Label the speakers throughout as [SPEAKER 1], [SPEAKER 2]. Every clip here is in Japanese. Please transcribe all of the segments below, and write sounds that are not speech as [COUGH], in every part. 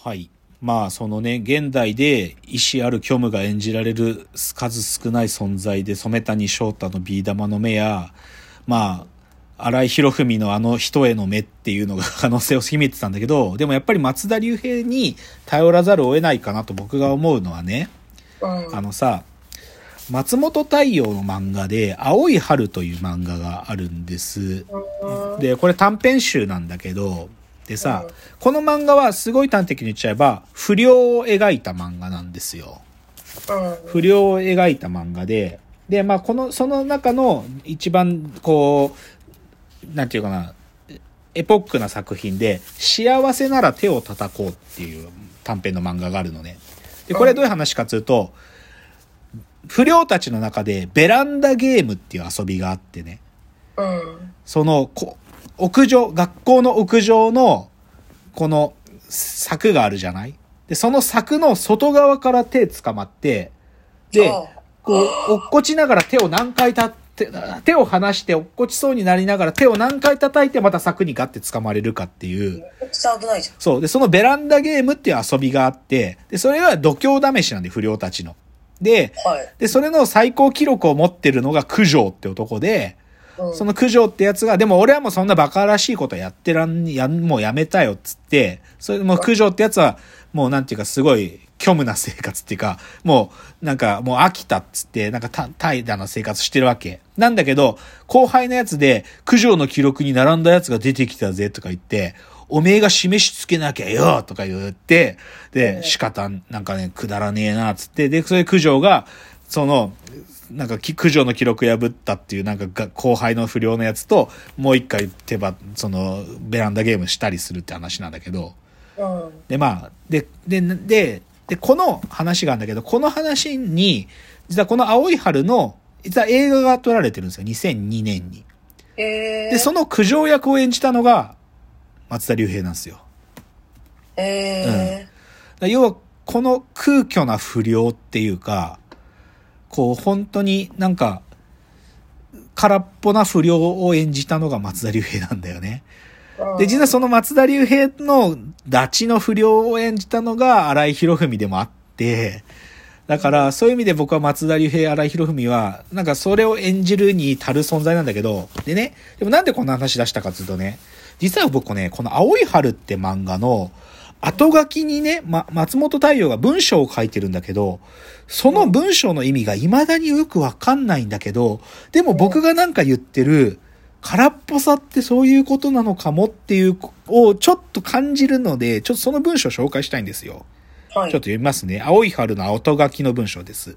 [SPEAKER 1] はい。まあ、そのね、現代で意志ある虚無が演じられる数少ない存在で、染谷翔太のビー玉の目や、まあ、荒井博文のあの人への目っていうのが可能性を秘めてたんだけど、でもやっぱり松田龍平に頼らざるを得ないかなと僕が思うのはね、
[SPEAKER 2] うん。
[SPEAKER 1] あのさ、松本太陽の漫画で、青い春という漫画があるんです。
[SPEAKER 2] うん、
[SPEAKER 1] で、これ短編集なんだけど、でさ、
[SPEAKER 2] うん
[SPEAKER 1] この漫画はすごい端的に言っちゃえば、不良を描いた漫画なんですよ。
[SPEAKER 2] うん。
[SPEAKER 1] 不良を描いた漫画で、で、まあ、この、その中の一番、こう、なんていうかな、エポックな作品で、幸せなら手を叩こうっていう短編の漫画があるのね。で、これどういう話かというと、不良たちの中でベランダゲームっていう遊びがあってね。
[SPEAKER 2] うん。
[SPEAKER 1] その、こ屋上、学校の屋上の、この柵があるじゃない？で、その柵の外側から手捕まって、で、
[SPEAKER 2] あ
[SPEAKER 1] こう、落っこちながら手を何回たって、手を離して落っこちそうになりながら手を何回叩いてまた柵にガッて掴まれるかっていう。
[SPEAKER 2] めっちゃ危ないじゃん。
[SPEAKER 1] そう。で、そのベランダゲームっていう遊びがあって、で、それは度胸試しなんで、不良たちの。で、
[SPEAKER 2] はい。
[SPEAKER 1] で、それの最高記録を持ってるのが九条って男で、
[SPEAKER 2] うん、
[SPEAKER 1] その九条ってやつが、でも俺はもうそんなバカらしいことやってらん、やん、もうやめたよっつって、それもう九条ってやつは、もうなんていうかすごい虚無な生活っていうか、もうなんかもう飽きたっつって、なんかた怠惰な生活してるわけ。なんだけど、後輩のやつで、九条の記録に並んだやつが出てきたぜとか言って、おめえが示しつけなきゃよとか言って、で、仕方、なんかね、くだらねえなっつって、で、それ九条が、その、なんか、き九条の記録破ったっていう、なんかが、後輩の不良のやつと、もう一回手羽、その、ベランダゲームしたりするって話なんだけど、
[SPEAKER 2] うん。
[SPEAKER 1] で、まあ、で、で、で、で、この話があるんだけど、この話に、実はこの青い春の、実は映画が撮られてるんですよ、2002年に。
[SPEAKER 2] えー、
[SPEAKER 1] で、その九条役を演じたのが、松田龍平なんですよ。
[SPEAKER 2] え
[SPEAKER 1] だから要は、この空虚な不良っていうか、こう、本当になんか、空っぽな不良を演じたのが松田龍平なんだよね。
[SPEAKER 2] ー、
[SPEAKER 1] で、実はその松田龍平のダチの不良を演じたのが荒井博文でもあって、だからそういう意味で僕は松田龍平、荒井博文は、なんかそれを演じるに足る存在なんだけど、でね、でもなんでこんな話出したかっていうとね、実は僕ね、この青い春って漫画の後書きにね、ま、松本太陽が文章を書いてるんだけど、その文章の意味が未だによくわかんないんだけど、でも僕がなんか言ってる、空っぽさってそういうことなのかもっていうをちょっと感じるので、ちょっとその文章を紹介したいんですよ。
[SPEAKER 2] はい。
[SPEAKER 1] ちょっと読みますね。青い春の後書きの文章です。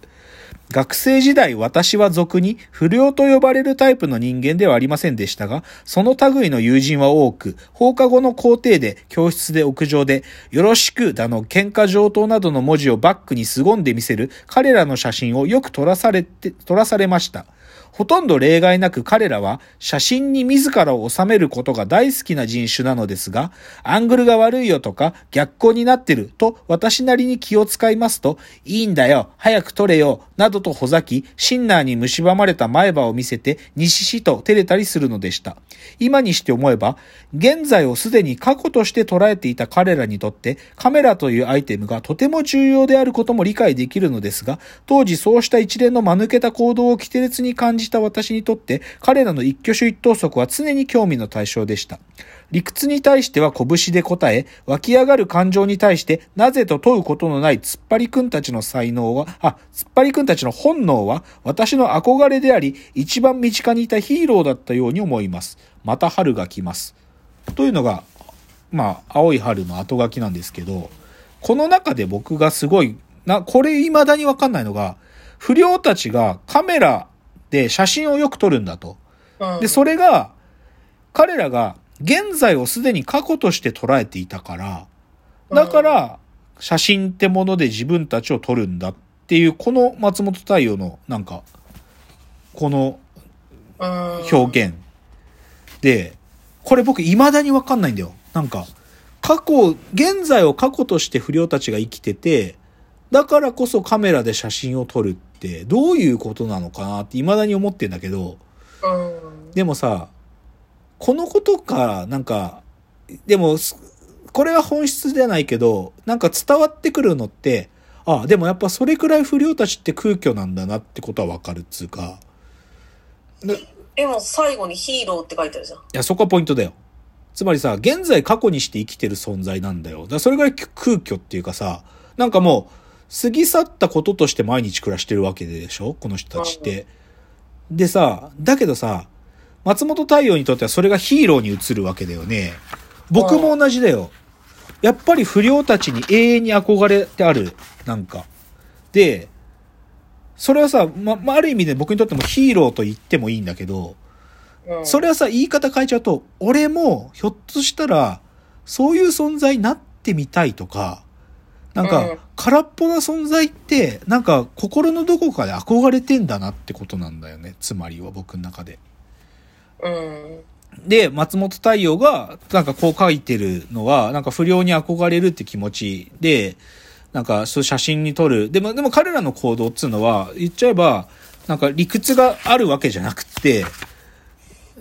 [SPEAKER 1] 学生時代私は俗に不良と呼ばれるタイプの人間ではありませんでしたが、その類の友人は多く、放課後の校庭で、教室で屋上で、よろしくだの喧嘩上等などの文字をバックに凄んで見せる彼らの写真をよく撮らされて、撮らされました。ほとんど例外なく彼らは写真に自らを収めることが大好きな人種なのですが、アングルが悪いよとか逆光になってると私なりに気を使いますと、いいんだよ、早く撮れよ、などとほざき、シンナーに蝕まれた前歯を見せて、西しと照れたりするのでした。今にして思えば、現在をすでに過去として捉えていた彼らにとって、カメラというアイテムがとても重要であることも理解できるのですが、当時そうした一連の間抜けた行動を規定列に感じた私にとって、彼らの一挙手一投足は常に興味の対象でした。理屈に対しては拳で答え、湧き上がる感情に対して、なぜと問うことのない突っ張りくんたちの才能は、あ、突っ張りくんたちの本能は、私の憧れであり、一番身近にいたヒーローだったように思います。また春が来ます。というのが、まあ、青い春の後書きなんですけど、この中で僕がすごい、な、これ未だにわかんないのが、不良たちがカメラで写真をよく撮るんだと。
[SPEAKER 2] うん、
[SPEAKER 1] で、それが、彼らが現在をすでに過去として捉えていたから、だから、写真ってもので自分たちを撮るんだっていう、この松本太陽の、なんか、この
[SPEAKER 2] うん、
[SPEAKER 1] 表現で、これ僕未だにわかんないんだよ。なんか、過去、現在を過去として不良たちが生きてて、だからこそカメラで写真を撮るってどういうことなのかなって未だに思ってんだけど、
[SPEAKER 2] うん。
[SPEAKER 1] でもさ、このことから、なんか、でも、すこれは本質じゃないけど、なんか伝わってくるのって、あ、でもやっぱそれくらい不良たちって空虚なんだなってことはわかるっつうか、で
[SPEAKER 2] も最後にヒーローって書いてあるじゃん。
[SPEAKER 1] や、そこはポイントだよ。つまりさ、現在過去にして生きてる存在なんだよ。だからそれぐらい空虚っていうかさ、なんかもう、過ぎ去ったこととして毎日暮らしてるわけでしょ？この人たちって。でさ、だけどさ、松本太陽にとってはそれがヒーローに映るわけだよね。僕も同じだよ。やっぱり不良たちに永遠に憧れてある。なんか。で、それはさ、ま、まあ、ある意味で僕にとってもヒーローと言ってもいいんだけど、
[SPEAKER 2] うん。
[SPEAKER 1] それはさ、言い方変えちゃうと、俺もひょっとしたら、そういう存在になってみたいとか、なんか
[SPEAKER 2] うん、
[SPEAKER 1] 空っぽな存在って、なんか心のどこかで憧れてんだなってことなんだよね。つまりは僕の中で。で、松本太陽が、なんかこう書いてるのは、なんか不良に憧れるって気持ちで、なんかそう写真に撮る。でも、でも彼らの行動っつうのは、言っちゃえば、なんか理屈があるわけじゃなくて、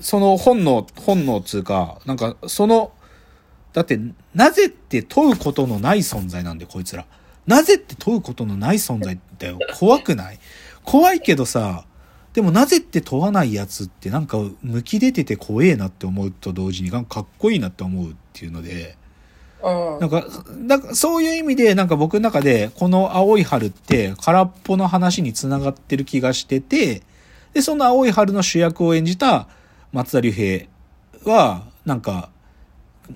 [SPEAKER 1] その本能、本能つうか、なんかその、だって、なぜって問うことのない存在なんだよ、こいつら。なぜって問うことのない存在だよ。怖くない？怖いけどさ、でもなぜって問わないやつってなんか向き出てて怖えなって思うと同時にかかっこいいなって思うっていうので、
[SPEAKER 2] うん。
[SPEAKER 1] なんか、なんかそういう意味でなんか僕の中でこの青い春って空っぽの話につながってる気がしてて、で、その青い春の主役を演じた松田龍平は、なんか、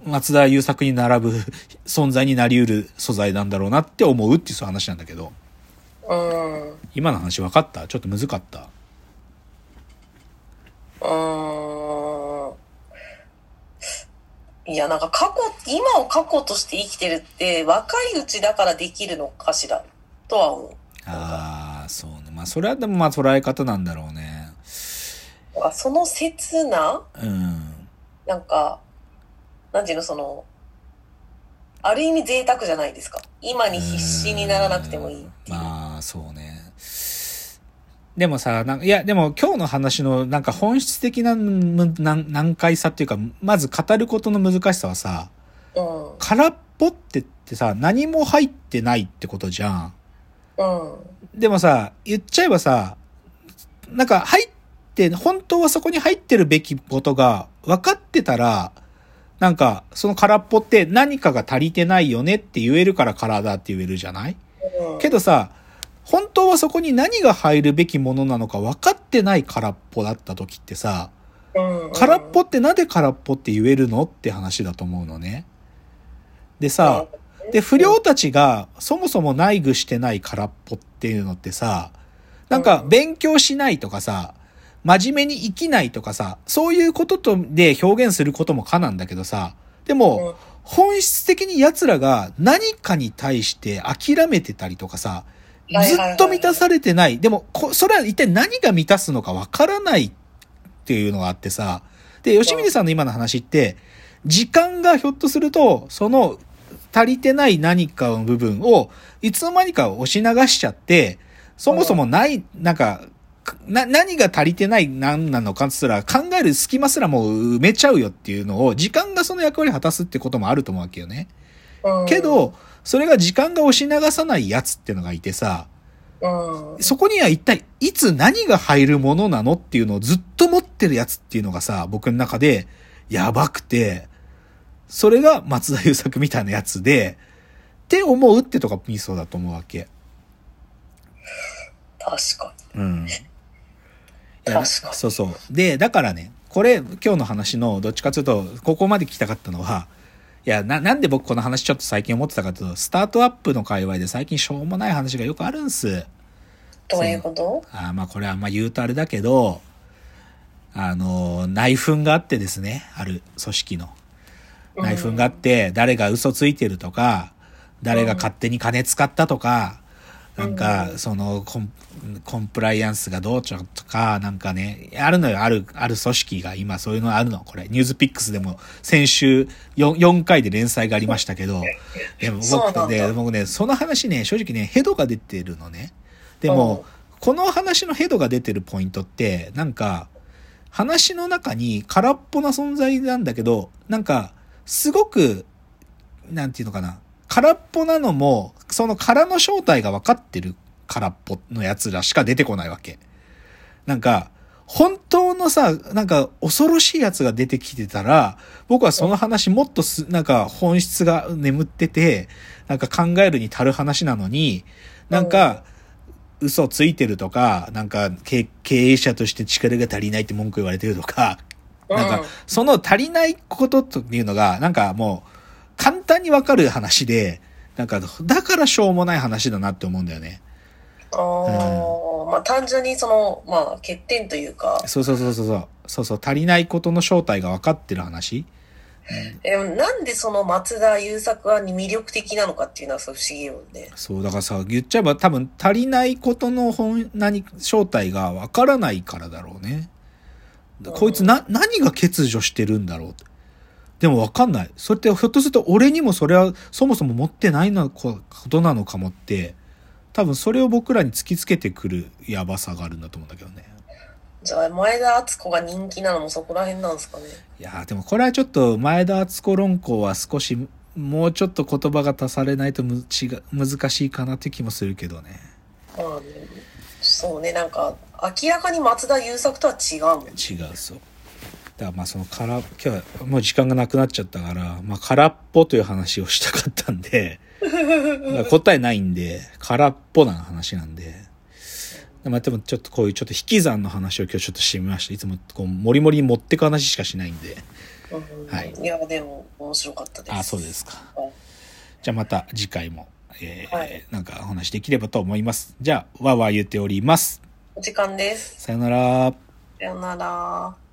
[SPEAKER 1] 松田優作に並ぶ [LAUGHS] 存在になり得る素材なんだろうなって思うっていう話なんだけど、
[SPEAKER 2] うん。
[SPEAKER 1] 今の話分かった？ちょっと難かった？
[SPEAKER 2] うん。いや、なんか過去、今を過去として生きてるって若いうちだからできるのかしら？とは思う。
[SPEAKER 1] ああ、そうね。まあ、それはでもまあ捉え方なんだろうね。
[SPEAKER 2] その切な、
[SPEAKER 1] うん。
[SPEAKER 2] なんか、なんていうの、その、ある意味贅沢じゃないですか。今に必死にならなくてもいい。
[SPEAKER 1] まあ、そうね。でもさ、なんかいや、でも今日の話のなんか本質的な難解さっていうか、まず語ることの難しさはさ、
[SPEAKER 2] うん。
[SPEAKER 1] 空っぽってってさ、何も入ってないってことじゃん。
[SPEAKER 2] うん。
[SPEAKER 1] でもさ、言っちゃえばさ、なんか入って、本当はそこに入ってるべきことが分かってたら、なんか、その空っぽって何かが足りてないよねって言えるから空だって言えるじゃない？
[SPEAKER 2] うん。
[SPEAKER 1] けどさ、本当はそこに何が入るべきものなのか分かってない空っぽだった時ってさ、
[SPEAKER 2] うん、
[SPEAKER 1] 空っぽってなんで空っぽって言えるのって話だと思うのね。でさ、で、不良たちがそもそも内具してない空っぽっていうのってさ、なんか勉強しないとかさ、真面目に生きないとかさ、そういうこととで表現することも可なんだけどさ、でも、本質的に奴らが何かに対して諦めてたりとかさ、ずっと満たされてない。でも、こそれは一体何が満たすのかわからないっていうのがあってさ、で、吉峰さんの今の話って、時間がひょっとすると、その足りてない何かの部分を、いつの間にか押し流しちゃって、そもそもない、なんか、な、何が足りてない何なのかっつったら考える隙間すらもう埋めちゃうよっていうのを、時間がその役割を果たすってこともあると思うわけよね。
[SPEAKER 2] うん
[SPEAKER 1] け、ど、それが時間が押し流さないやつってのがいてさ、
[SPEAKER 2] うん。
[SPEAKER 1] そこには一体いつ何が入るものなのっていうのをずっと持ってるやつっていうのがさ、僕の中でやばくて、それが松田優作みたいなやつで、って思うってとかミソだと思うわけ。
[SPEAKER 2] 確か
[SPEAKER 1] うん。
[SPEAKER 2] 確かに
[SPEAKER 1] そうそう。で、だからね、これ今日の話のどっちかというと、ここまで聞きたかったのは、いや、な、なんで僕この話ちょっと最近思ってたかというと、スタートアップの界隈で最近しょうもない話がよくあるんす。
[SPEAKER 2] に。どういうこと？
[SPEAKER 1] あーまあこれはあんま言うとあれだけど、あの、内紛があってですね、ある組織の。内紛があって、誰が嘘ついてるとか、誰が勝手に金使ったとか、なんか、そのコン、コンプライアンスがどうちょとか、なんかね、あるのよ、ある、ある組織が今そういうのあるの。これ、ニュースピックスでも先週 4, 4回で連載がありましたけど、でも僕ね、僕ね、その話ね、正直ね、ヘドが出てるのね。でも、この話のヘドが出てるポイントって、なんか、話の中に空っぽな存在なんだけど、なんか、すごく、なんていうのかな。空っぽなのも、その空の正体が分かってる空っぽのやつらしか出てこないわけ。なんか、本当のさ、なんか恐ろしいやつが出てきてたら、僕はその話もっとす、なんか本質が眠ってて、なんか考えるに足る話なのに、なんか、嘘ついてるとか、なんか経経営者として力が足りないって文句言われてるとか、なんか、その足りないことというのが、なんかもう、簡単にわかる話で、なんか、だからしょうもない話だなって思うんだよね。
[SPEAKER 2] ああ、まあ単純にその、まあ欠点というか、
[SPEAKER 1] そうそうそうそうそう。そうそう、足りないことの正体が分かってる話。
[SPEAKER 2] えなんでその松田優作が魅力的なのかっていうのはそう不思議よね。
[SPEAKER 1] そう、だからさ、言っちゃえば多分足りないことの本、何、正体が分からないからだろうね。こいつな、何が欠如してるんだろうでも分かんない。それってひょっとすると俺にもそれはそもそも持ってないのことなのかもって、多分それを僕らに突きつけてくるやばさがあるんだと思うんだけどね。
[SPEAKER 2] じゃあ前田敦子が人気なのもそこら辺なんですかね。
[SPEAKER 1] いやーでもこれはちょっと前田敦子論考は少しもうちょっと言葉が足されないとむ違う難しいかなって気もするけどね。
[SPEAKER 2] まあね、そうね、なんか明らかに松田優作とは違うもん。
[SPEAKER 1] 違うそう。だからまあその空、今日はもう時間がなくなっちゃったから、まあ空っぽという話をしたかったんで、[LAUGHS] 答えないんで、空っぽな話なんで。まあでもちょっとこういうちょっと引き算の話を今日ちょっとしてみました。いつもこう、もりもりに持ってく話しかしないんで。
[SPEAKER 2] うん
[SPEAKER 1] はい
[SPEAKER 2] いや、でも面白かったです。
[SPEAKER 1] あ、そうですか。
[SPEAKER 2] はい
[SPEAKER 1] じゃあまた次回も、えー
[SPEAKER 2] はい
[SPEAKER 1] なんかお話できればと思います。じゃあ、わーわー言っております。
[SPEAKER 2] お時間です。
[SPEAKER 1] さよなら。
[SPEAKER 2] さよなら。